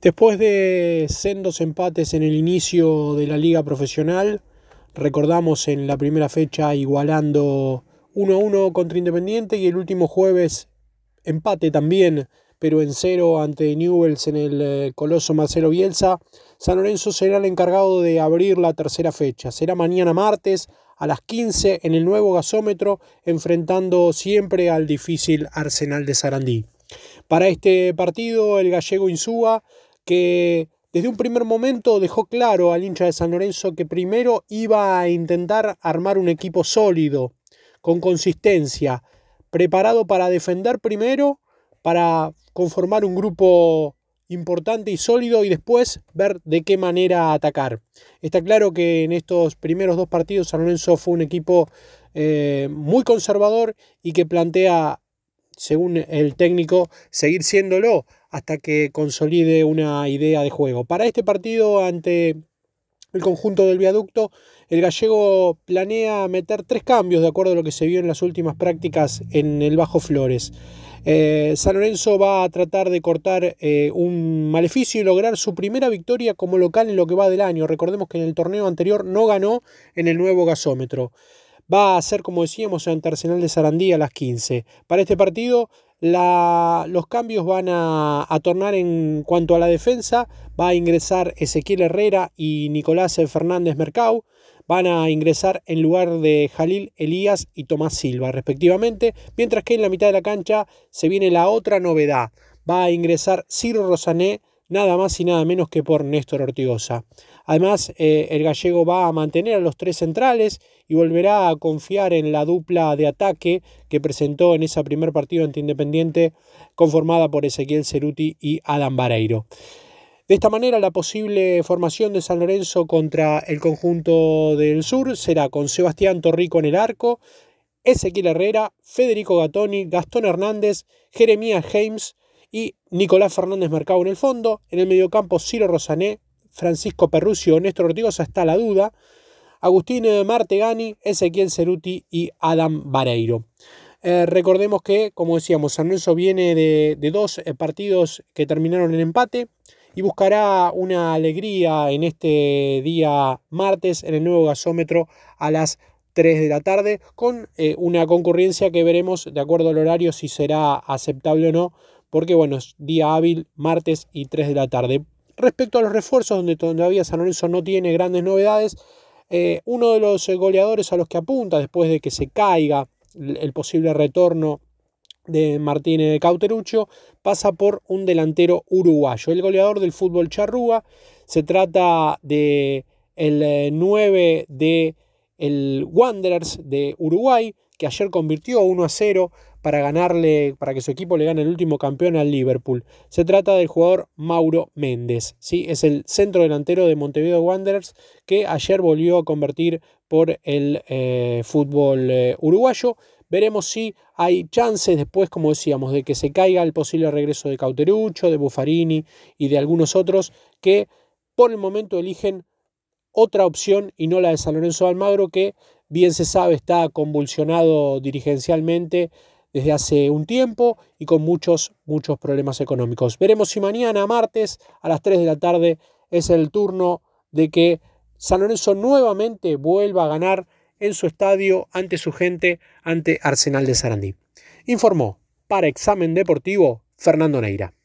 Después de sendos empates en el inicio de la liga profesional, recordamos en la primera fecha igualando 1 a 1 contra Independiente y el último jueves empate también, pero en cero ante Newells en el eh, Coloso Marcelo Bielsa, San Lorenzo será el encargado de abrir la tercera fecha. Será mañana martes a las 15 en el nuevo gasómetro, enfrentando siempre al difícil Arsenal de Sarandí. Para este partido, el gallego Insúa que desde un primer momento dejó claro al hincha de San Lorenzo que primero iba a intentar armar un equipo sólido, con consistencia, preparado para defender primero, para conformar un grupo importante y sólido y después ver de qué manera atacar. Está claro que en estos primeros dos partidos San Lorenzo fue un equipo eh, muy conservador y que plantea, según el técnico, seguir siéndolo hasta que consolide una idea de juego. Para este partido ante el conjunto del viaducto, el gallego planea meter tres cambios de acuerdo a lo que se vio en las últimas prácticas en el Bajo Flores. Eh, San Lorenzo va a tratar de cortar eh, un maleficio y lograr su primera victoria como local en lo que va del año. Recordemos que en el torneo anterior no ganó en el nuevo gasómetro. Va a ser, como decíamos, ante Arsenal de Sarandí a las 15. Para este partido los cambios van a, tornar en cuanto a la defensa. Va a ingresar Ezequiel Herrera y Nicolás Fernández Mercau. Van a ingresar en lugar de Jalil Elías y Tomás Silva, respectivamente. Mientras que en la mitad de la cancha se viene la otra novedad. Va a ingresar Ciro Rosané, nada más y nada menos que por Néstor Ortigosa. Además, eh, el gallego va a mantener a los tres centrales y volverá a confiar en la dupla de ataque que presentó en ese primer partido ante Independiente, conformada por Ezequiel Ceruti y Adam Vareiro. De esta manera, la posible formación de San Lorenzo contra el conjunto del sur será con Sebastián Torrico en el arco, Ezequiel Herrera, Federico Gatoni, Gastón Hernández, Jeremías James y Nicolás Fernández Mercado en el fondo. En el mediocampo, Ciro Rosané, Francisco Perrucio, Néstor Ortigosa está la duda. Agustín Martegani, Ezequiel Ceruti y Adam Vareiro. Eh, recordemos que, como decíamos, San viene de, dos eh, partidos que terminaron en empate y buscará una alegría en este día martes en el nuevo gasómetro a las 3 de la tarde con eh, una concurrencia que veremos de acuerdo al horario si será aceptable o no porque bueno, es día hábil martes y 3 de la tarde. Respecto a los refuerzos, donde todavía San Lorenzo no tiene grandes novedades, eh, uno de los goleadores a los que apunta después de que se caiga el posible retorno de Martínez de Cauteruccio pasa por un delantero uruguayo, el goleador del fútbol charrúa. Se trata de el 9 eh, de el Wanderers de Uruguay, que ayer convirtió 1 a 0 para ganarle, para que su equipo le gane el último campeón al Liverpool. Se trata del jugador Mauro Méndez, ¿sí? es el centro delantero de Montevideo Wanderers que ayer volvió a convertir por el eh, fútbol eh, uruguayo. Veremos si hay chances después, como decíamos, de que se caiga el posible regreso de Cauterucho, de Buffarini y de algunos otros que por el momento eligen otra opción y no la de San Lorenzo de Almagro que bien se sabe está convulsionado dirigencialmente desde hace un tiempo y con muchos, muchos problemas económicos. Veremos si mañana, martes, a las 3 de la tarde, es el turno de que San Lorenzo nuevamente vuelva a ganar en su estadio ante su gente, ante Arsenal de Sarandí. Informó para Examen Deportivo Fernando Neira.